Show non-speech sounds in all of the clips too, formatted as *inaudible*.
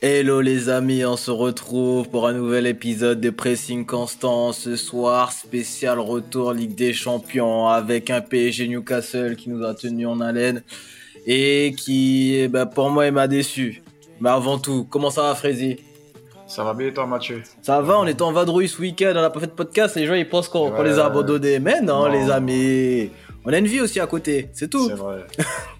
Hello les amis, on se retrouve pour un nouvel épisode de Pressing Constant. Ce soir, spécial retour Ligue des Champions avec un PSG Newcastle qui nous a tenu en haleine et qui, bah, pour moi, il m'a déçu. Mais avant tout, comment ça va Frézy? Ça va bien toi Mathieu? Ça va, on était en vadrouille ce week-end, on n'a pas fait de podcast, les gens ils pensent qu'on Ouais. les a abandonnés. Mais non, Non. les amis, on a une vie aussi à côté, c'est tout. C'est vrai. *laughs*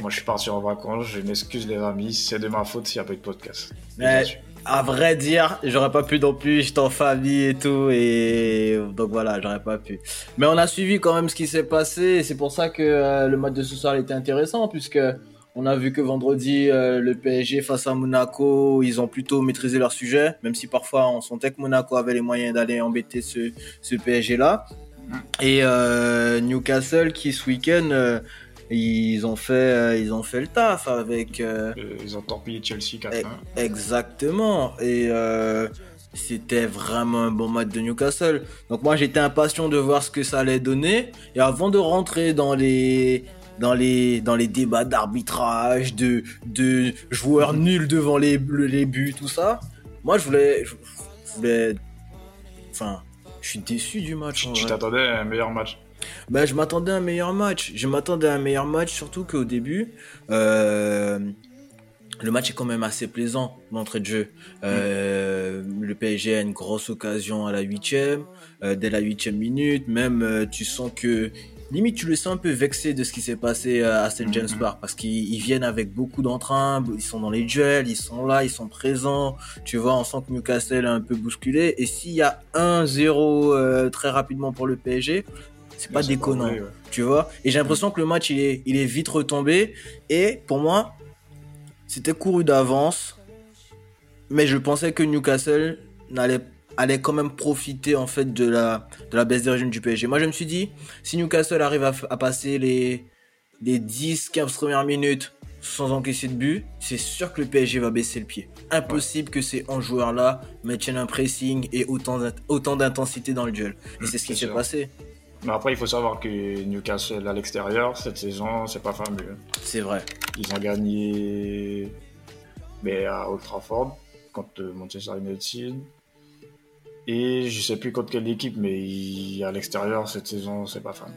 Moi je suis parti en vacances, je m'excuse les amis, c'est de ma faute s'il n'y a pas eu de podcast. Mais à vrai dire, j'aurais pas pu non plus, j'étais en famille et tout, et donc voilà, j'aurais pas pu. Mais on a suivi quand même ce qui s'est passé, et c'est pour ça que euh, le match de ce soir était intéressant, puisque on a vu que vendredi, euh, le PSG face à Monaco, ils ont plutôt maîtrisé leur sujet, même si parfois on sentait que Monaco avait les moyens d'aller embêter ce, ce PSG-là. Et euh, Newcastle qui ce week-end, ils ont fait, euh, ils ont fait le taf avec. euh, Euh, Ils ont torpillé Chelsea 4-1. Eh, Exactement. Et c'était vraiment un bon match de Newcastle. Donc moi j'étais impatient de voir ce que ça allait donner. Et avant de rentrer dans les dans les dans les débats d'arbitrage, de de joueurs nuls devant les les buts, tout ça. Moi je voulais je, voulais enfin je suis déçu du match. Tu t'attendais à un meilleur match. Ben, je m'attendais à un meilleur match. Je m'attendais à un meilleur match, surtout qu'au début, euh, le match est quand même assez plaisant d'entrée de jeu. Euh, Le PSG a une grosse occasion à la huitième, euh, dès la huitième minute. Même, euh, tu sens que limite tu le sens un peu vexé de ce qui s'est passé à St James Mhm. Park parce qu'ils ils viennent avec beaucoup d'entrain, ils sont dans les duels, ils sont là, ils sont présents. Tu vois, on sent que Newcastle est un peu bousculé. Et s'il y a 1-0 euh, très rapidement pour le PSG, c'est pas déconnant vrai, ouais. tu vois. Et j'ai l'impression que le match, il est, il est vite retombé. Et pour moi, c'était couru d'avance. Mais je pensais que Newcastle n'allait allait quand même profiter en fait de la, de la baisse des régimes du PSG. Moi, je me suis dit, si Newcastle arrive à, passer les, les 10-15 premières minutes sans encaisser de but, c'est sûr que le PSG va baisser le pied. Impossible que ces 11 joueurs-là maintiennent un pressing et autant d'int- autant d'intensité dans le duel. Et c'est ce qui s'est passé. Mais après il faut savoir que Newcastle à l'extérieur, cette saison, c'est pas fameux. C'est vrai. Ils ont gagné mais à Old Trafford contre Manchester United. Et je sais plus contre quelle équipe, mais il- à l'extérieur, cette saison, c'est pas fameux.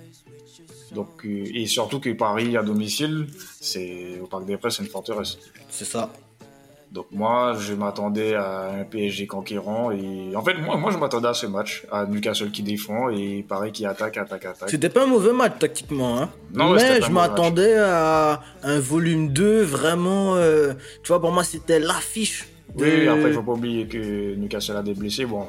Donc, euh, et surtout que Paris à domicile, c'est au Parc des Princes, c'est une forteresse. C'est ça. Donc moi, je m'attendais à un PSG conquérant et en fait, moi, moi je m'attendais à ce match, à Newcastle qui défend et Paris qui attaque, attaque, attaque. C'était pas un mauvais match tactiquement, hein. Non, mais je m'attendais à un volume 2 vraiment. euh, tu vois, pour moi, c'était l'affiche. de- Oui, après, il faut pas oublier que Newcastle a des blessés. Bon,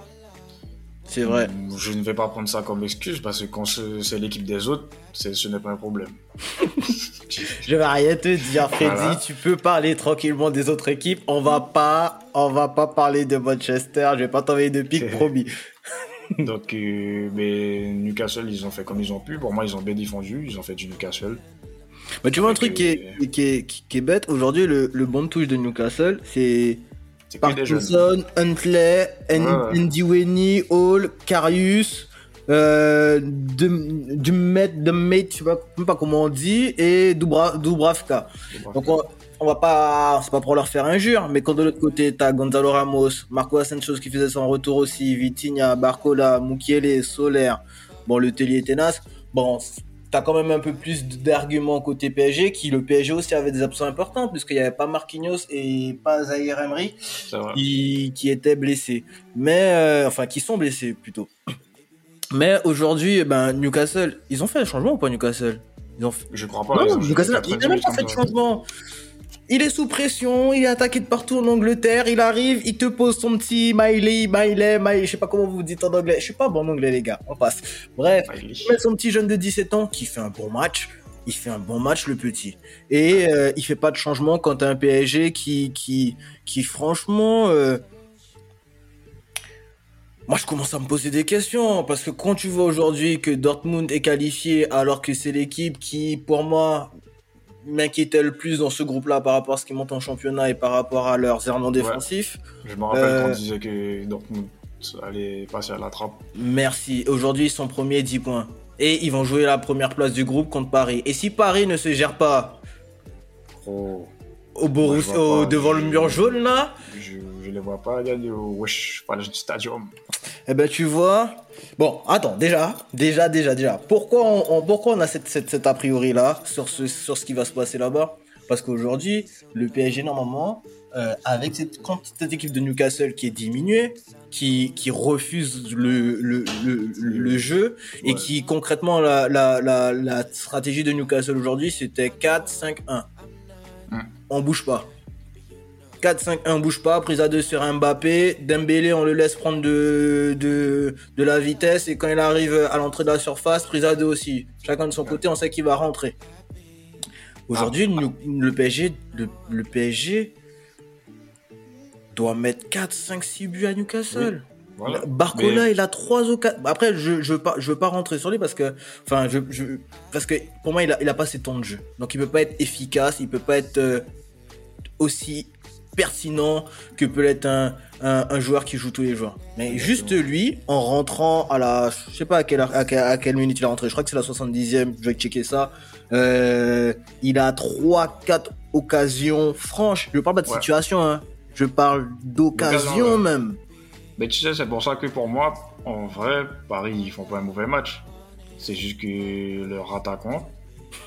C'est vrai. je ne vais pas prendre ça comme excuse parce que quand ce- c'est l'équipe des autres, ce n'est pas un problème. *laughs* Je vais rien te dire, Freddy. Voilà. Tu peux parler tranquillement des autres équipes. On va pas, on va pas parler de Manchester. Je vais pas t'envoyer de pique, promis. Donc, euh, mais Newcastle, ils ont fait comme ils ont pu. Pour moi, ils ont bien défendu. Ils ont fait du Newcastle. Mais tu vois un truc qui est, qui est, qui qui est bête. Aujourd'hui, le, le bon de touche de Newcastle, c'est C'est. Parkinson, Huntley, ouais. Ndiweni, Hall, Karius, euh, Dumet, Dumet, je sais pas, même pas comment on dit, et Dubra, Dubravka. Donc on, on va pas, c'est pas pour leur faire injure, mais quand de l'autre côté t'as Gonzalo Ramos, Marco Asensio qui faisait son retour aussi, Vitinha, Barcola, Mukiele, Soler, bon le Tellier tenace, bon t'as quand même un peu plus d'arguments côté PSG, qui le PSG aussi avait des absents importants, puisqu'il y avait pas Marquinhos et pas Zahir Emery qui, qui étaient blessés. Mais, euh, enfin, qui sont blessés plutôt. Mais aujourd'hui, eh ben, Newcastle, ils ont fait un changement ou pas Newcastle? Ils ont fait... Je crois pas. ils Non, Newcastle, 90 il n'a même pas fait de changement. Il est sous pression, il est attaqué de partout en Angleterre, il arrive, il te pose son petit Miley, Miley, Miley, je sais pas comment vous dites en anglais. Je suis pas bon en anglais, les gars, on passe. Bref, il met son petit jeune de 17 ans qui fait un bon match. Il fait un bon match, le petit. Et euh, il fait pas de changement quand t'as un PSG qui, qui, qui franchement. euh, Moi, je commence à me poser des questions. Parce que quand tu vois aujourd'hui que Dortmund est qualifié, alors que c'est l'équipe qui, pour moi, m'inquiétait le plus dans ce groupe-là par rapport à ce qui monte en championnat et par rapport à leurs errements défensifs. Je me rappelle Euh, qu'on disait que Dortmund allait passer à la trappe. Merci. Aujourd'hui, ils sont premiers 10 points. Et ils vont jouer la première place du groupe contre Paris. Et si Paris ne se gère pas Oh. au Borussia, devant le mur jaune là. Je, je les vois pas gagner au Wesh Stadium. Eh ben tu vois. Bon, attends, déjà, déjà, déjà, déjà. Pourquoi on, pourquoi on a cette, cette, a priori là sur ce, sur ce qui va se passer là-bas? Parce qu'aujourd'hui, le PSG normalement, euh, avec cette, cette équipe de Newcastle qui est diminuée, qui, qui refuse le, le, le, le jeu et qui concrètement la, la, la, la stratégie de Newcastle aujourd'hui c'était 4-5-1. On bouge pas. 4-5-1, on bouge pas. Prise à 2 sur Mbappé. Dembélé, on le laisse prendre de, de, de la vitesse. Et quand il arrive à l'entrée de la surface, prise à 2 aussi. Chacun de son côté, on sait qu'il va rentrer. Aujourd'hui, ah. le, PSG, le, le PSG doit mettre 4, 5, 6 buts à Newcastle. Barcola, il a trois occasions. Après, je je veux pas je veux pas rentrer sur lui parce que enfin je, je parce que pour moi il a il a pas ses temps de jeu. Donc il peut pas être efficace, il peut pas être euh, aussi pertinent que peut être un, un, joueur qui joue tous les jours. Mais juste lui, en rentrant à la, je sais pas à quelle, à, quelle, minute il est rentré, je crois que c'est la 70e, je vais checker ça. Euh, il a 3-4 occasions franches. Je parle pas de situation, hein. Je parle d'occasion même. Mais tu sais, c'est pour ça que pour moi, en vrai, Paris, ils font pas un mauvais match. C'est juste que leur attaquant,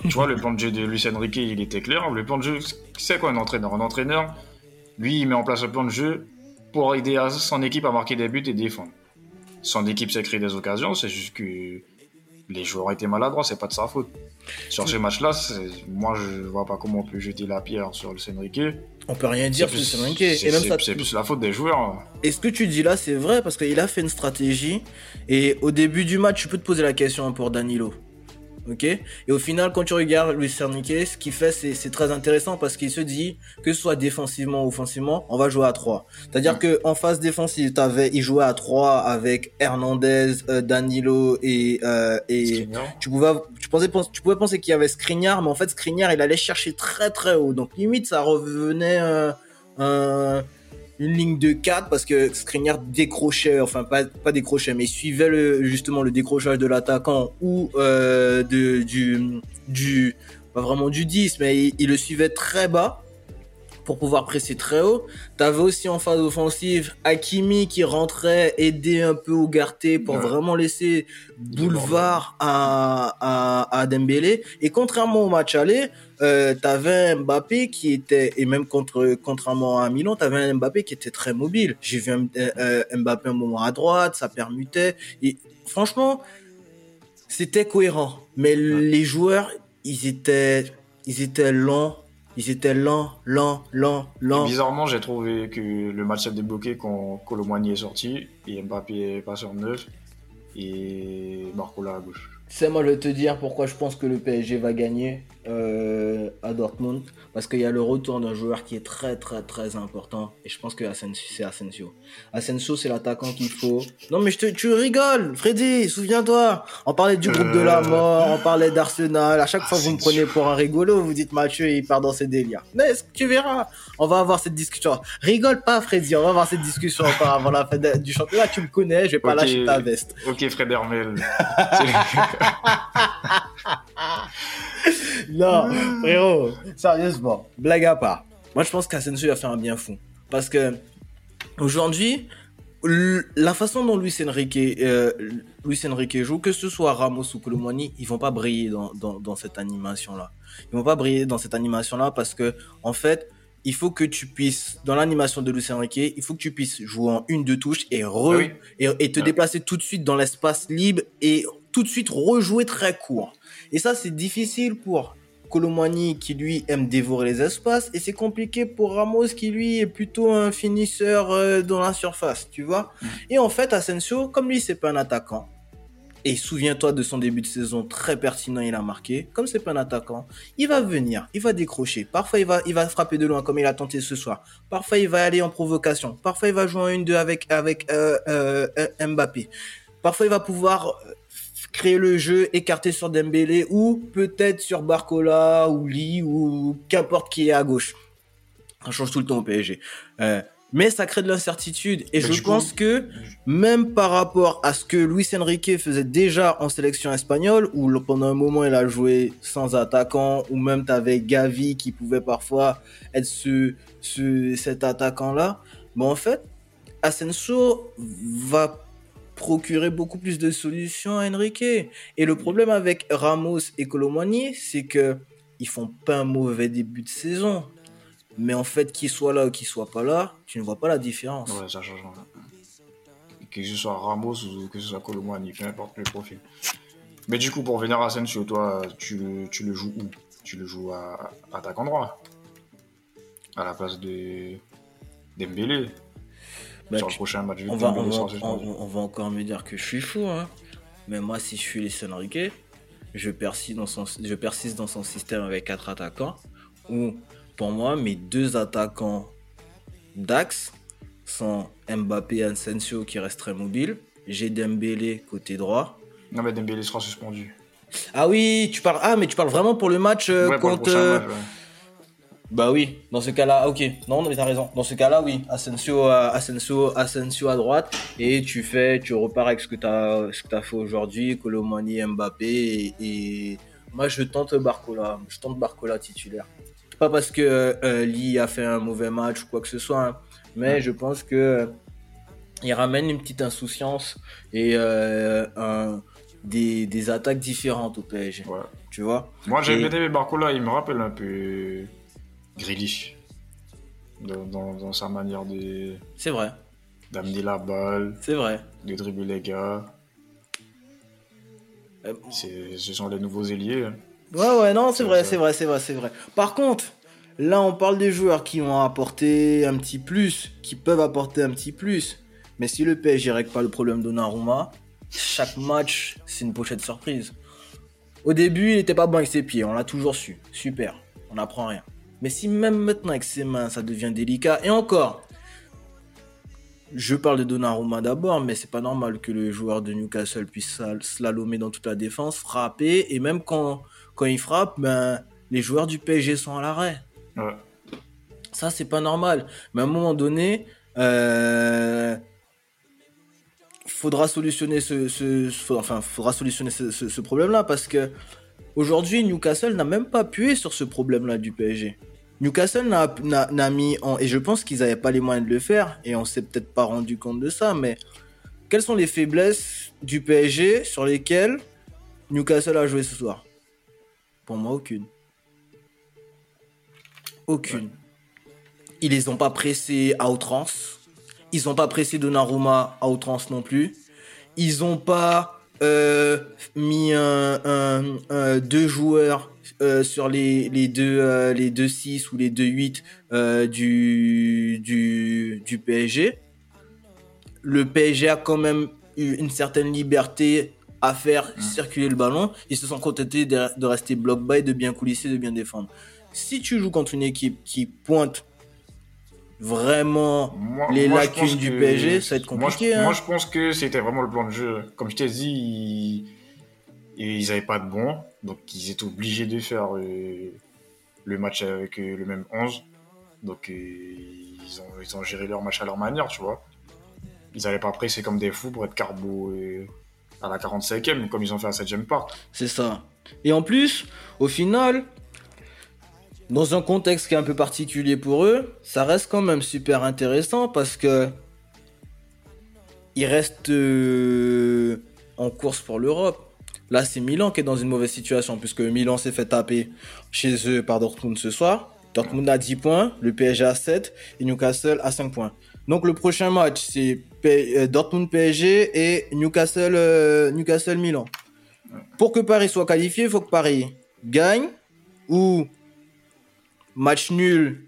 tu vois, le *laughs* plan de jeu de Luis Enrique, il était clair. Le plan de jeu, c'est quoi un entraîneur? Un entraîneur, lui, il met en place un plan de jeu pour aider son équipe à marquer des buts et défendre. Son équipe s'est créé des occasions, c'est juste que les joueurs étaient maladroits, c'est pas de sa faute. Sur ce match-là, moi je vois pas comment on peut jeter la pierre sur le Senrique. On peut rien dire sur le Senrique. C'est plus la faute des joueurs. Et ce que tu dis là, c'est vrai parce qu'il a fait une stratégie. Et au début du match, tu peux te poser la question pour Danilo ok? Et au final, quand tu regardes Luis Enrique, ce qu'il fait, c'est très intéressant parce qu'il se dit que ce soit défensivement ou offensivement, on va jouer à 3. C'est-à-dire que en phase défensive, avais, il jouait à 3 avec Hernandez, euh, Danilo et euh, et tu pouvais tu pensais tu pouvais penser qu'il y avait Skriniar, mais en fait Skriniar, il allait chercher très très haut. Donc limite, ça revenait euh, une ligne de 4 parce que Skriniar décrochait, enfin pas, décrochait, mais suivait justement le décrochage de l'attaquant ou euh, du, du, pas vraiment du 10, mais il, le suivait très bas pour pouvoir presser très haut. T'avais aussi en phase offensive Hakimi qui rentrait aider un peu au Garté pour vraiment laisser boulevard à, à, à Dembélé. Et contrairement au match aller, euh, t'avais Mbappé qui était et même contre contrairement à Milan, t'avais un Mbappé qui était très mobile. J'ai vu un, euh, Mbappé un moment à droite, ça permutait et franchement c'était cohérent. Mais les joueurs, ils étaient ils étaient lents ils étaient lents, lents, lents, lents. bizarrement, j'ai trouvé que le match s'est débloqué quand Colomani est sorti et Mbappé est passé en neuf et Marco là à gauche. C'est moi, je vais te dire pourquoi je pense que le PSG va gagner euh, à Dortmund. Parce qu'il y a le retour d'un joueur qui est très, très, très important. Et je pense que c'est Asensio. Asensio, c'est l'attaquant qu'il faut. Non, mais je te, tu rigoles, Freddy, souviens-toi. On parlait du groupe de la euh. mort, on parlait d'Arsenal. À chaque fois, vous me prenez pour un rigolo. Vous dites Mathieu, il part dans ses délires. Mais tu verras. On va avoir cette discussion. Rigole pas, Freddy. On va avoir cette discussion encore avant la fin du championnat. Tu me connais, je vais pas lâcher ta veste. Ok, Fred Hermel. *laughs* *laughs* *laughs* non, frérot, sérieusement, blague à part. Moi, je pense qu'Asensio a fait un bien fou. Parce que, aujourd'hui, la façon dont Luis Enrique, euh, Luis Enrique joue, que ce soit Ramos ou Colomani, ils vont pas briller dans, dans, dans cette animation-là. Ils vont pas briller dans cette animation-là parce que, en fait, il faut que tu puisses, dans l'animation de Luis Enrique, il faut que tu puisses jouer en une, deux touches et re, ah et, et, te déplacer tout de suite dans l'espace libre et tout de suite rejouer très court. Et ça, c'est difficile pour Colomani qui lui aime dévorer les espaces et c'est compliqué pour Ramos qui lui est plutôt un finisseur euh, dans la surface, tu vois. Et en fait, Asensio, comme lui c'est pas un attaquant, et souviens-toi de son début de saison très pertinent, il a marqué. Comme c'est pas un attaquant, il va venir, il va décrocher. Parfois il va, il va frapper de loin comme il a tenté ce soir. Parfois il va aller en provocation. Parfois il va jouer en une deux avec avec euh, euh, Mbappé. Parfois il va pouvoir créer le jeu, écarter sur Dembélé ou peut-être sur Barcola ou Lee ou qu'importe qui est à gauche. Ça change tout le temps au PSG. Euh, Mais ça crée de l'incertitude. Et je pense coup- que même par rapport à ce que Luis Enrique faisait déjà en sélection espagnole, où pendant un moment il a joué sans attaquant, ou même t'avais Gavi qui pouvait parfois être ce, ce cet attaquant-là. Mais en fait, Asensio va procurer beaucoup plus de solutions à Enrique. Et le problème avec Ramos et Colomani, c'est que ils font pas un mauvais début de saison. Mais en fait, qu'il soit là ou qu'il soit pas là, tu ne vois pas la différence. Ouais, ça change. Que ce soit Ramos ou que ce soit Colomani, peu importe le profil. Mais du coup, pour venir à Asensio, toi, tu le, tu le joues où? Tu le joues à, à attaquant droit À la place de Dembélé Bah, Sur le tu- prochain match, vu on, va, Dembélé on, sera va, suspendu. on- on va encore me dire que je suis fou, hein. Mais moi, si je suis les Enrique, je persiste dans son, je persiste dans son système avec quatre attaquants. Où, pour moi, mes deux attaquants d'axe sont Mbappé et Asensio qui resteraient mobiles. J'ai Dembélé côté droit. Non, mais Dembélé sera suspendu. Ah oui, tu parles. Ah, mais tu parles vraiment pour le match euh, ouais, pour le contre. prochain euh, match, ouais. Bah oui, dans ce cas-là, ok. Non, mais t'as raison. Dans ce cas-là, oui. Asensio, à- Asensio, Asensio à droite. Et tu fais, tu repars avec ce que t'as, ce que t'as fait aujourd'hui. Colomani, Mbappé. Et, et moi, je tente Barcola. Je tente Barcola titulaire. Pas parce que euh, Lee a fait un mauvais match ou quoi que ce soit. hein, mais Ouais. je pense que euh, il ramène une petite insouciance et euh, un- des, des attaques différentes au PSG. Ouais. Tu vois? Moi, j'ai Et- bien aimé Barcola, il me rappelle un peu Grealish. Dans, dans- dans sa manière de- C'est vrai. d'amener la balle, C'est vrai. de dribbler les gars. Euh, Ce sont les nouveaux ailiers. hein. Ouais, ouais, non, c'est vrai, c'est vrai, c'est vrai, c'est vrai. Par contre, là, on parle des joueurs qui ont apporté un petit plus, qui peuvent apporter un petit plus. Mais si le PSG règle pas le problème de Donnarumma, chaque match, c'est une pochette surprise. Au début, il était pas bon avec ses pieds, on l'a toujours su. Super, on n'apprend rien. Mais si même maintenant avec ses mains, ça devient délicat, et encore, je parle de Donnarumma d'abord, mais c'est pas normal que le joueur de Newcastle puisse slalomer dans toute la défense, frapper, et même quand, quand il frappe, ben, les joueurs du PSG sont à l'arrêt. Ouais. Ça, c'est pas normal. Mais à un moment donné, euh, faudra solutionner ce, ce- ce- enfin, faudra solutionner ce, ce- ce problème-là parce que aujourd'hui, Newcastle n'a même pas appuyé sur ce problème-là du PSG. Newcastle n'a, mis en, et je pense qu'ils n'avaient pas les moyens de le faire, et on s'est peut-être pas rendu compte de ça, mais quelles sont les faiblesses du PSG sur lesquelles Newcastle a joué ce soir? Pour moi, aucune. Aucune. Ils les ont pas pressés à outrance. Ils ont pas pressé Donnarumma à outrance non plus. Ils ont pas euh, mis un, un- un- deux joueurs euh, sur les, les deux euh, les deux 6 ou les deux 8 euh, du, du du PSG. Le PSG a quand même eu une certaine liberté à faire circuler le ballon. Ils se sont contentés de, de rester bloc bas et de bien coulisser, de bien défendre. Si tu joues contre une équipe qui pointe vraiment Moi- les moi, lacunes du que- PSG, ça va être moi, je- compliqué. Moi, hein. je pense que c'était vraiment le plan de jeu. Comme je t'ai dit, ils... n'avaient pas de bon, donc ils étaient obligés de faire euh, le match avec euh, le même 11. Donc euh, ils, ont, ils ont géré leur match à leur manière, tu vois. Ils n'avaient pas pressé comme des fous pour être carbo à la 45e, comme ils ont fait à 7 part. C'est ça. Et en plus, au final, dans un contexte qui est un peu particulier pour eux, ça reste quand même super intéressant parce que ils restent euh, en course pour l'Europe. Là, c'est Milan qui est dans une mauvaise situation puisque Milan s'est fait taper chez eux par Dortmund ce soir. Dortmund a 10 points, le PSG a 7 et Newcastle a 5 points. Donc le prochain match, c'est euh, Dortmund PSG et Newcastle euh. Pour que Paris soit qualifié, il faut que Paris gagne ou match nul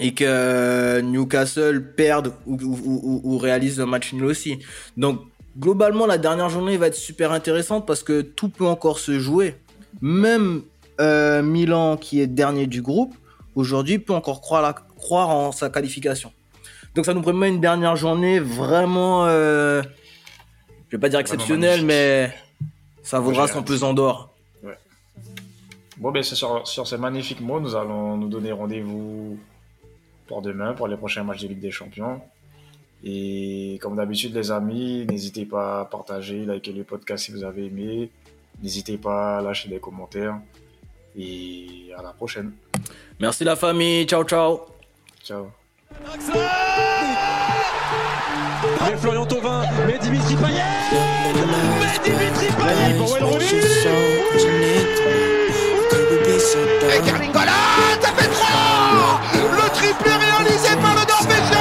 et que Newcastle perde ou, ou- ou- ou réalise un match nul aussi. Donc globalement, la dernière journée va être super intéressante parce que tout peut encore se jouer. Même euh, Milan, qui est dernier du groupe, aujourd'hui peut encore croire, la- croire en sa qualification. Donc ça nous permet une dernière journée vraiment, euh, je vais pas dire exceptionnelle, mais ça vaudra son pesant d'or. Bon, ben, sur, sur ces magnifiques mots, nous allons nous donner rendez-vous pour demain, pour les prochains matchs de Ligue des Champions. Et comme d'habitude, les amis, n'hésitez pas à partager, liker le podcast si vous avez aimé. N'hésitez pas à lâcher des commentaires. Et à la prochaine. Merci la famille. Ciao, ciao. Ciao. Mais Florian Thauvin, mais Dimitri Payet Mais Dimitri Payet Et Karim Golan, ça fait 3 Le triplé réalisé par le Norvégien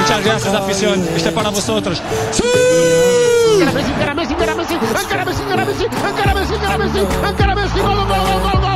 Muchas gracias afición, este é para vosotros. Sí! Encara Messi, encara Messi, encara Messi, encara Messi, encara Messi, encara Messi, encara Messi, gol, gol, gol, gol, gol!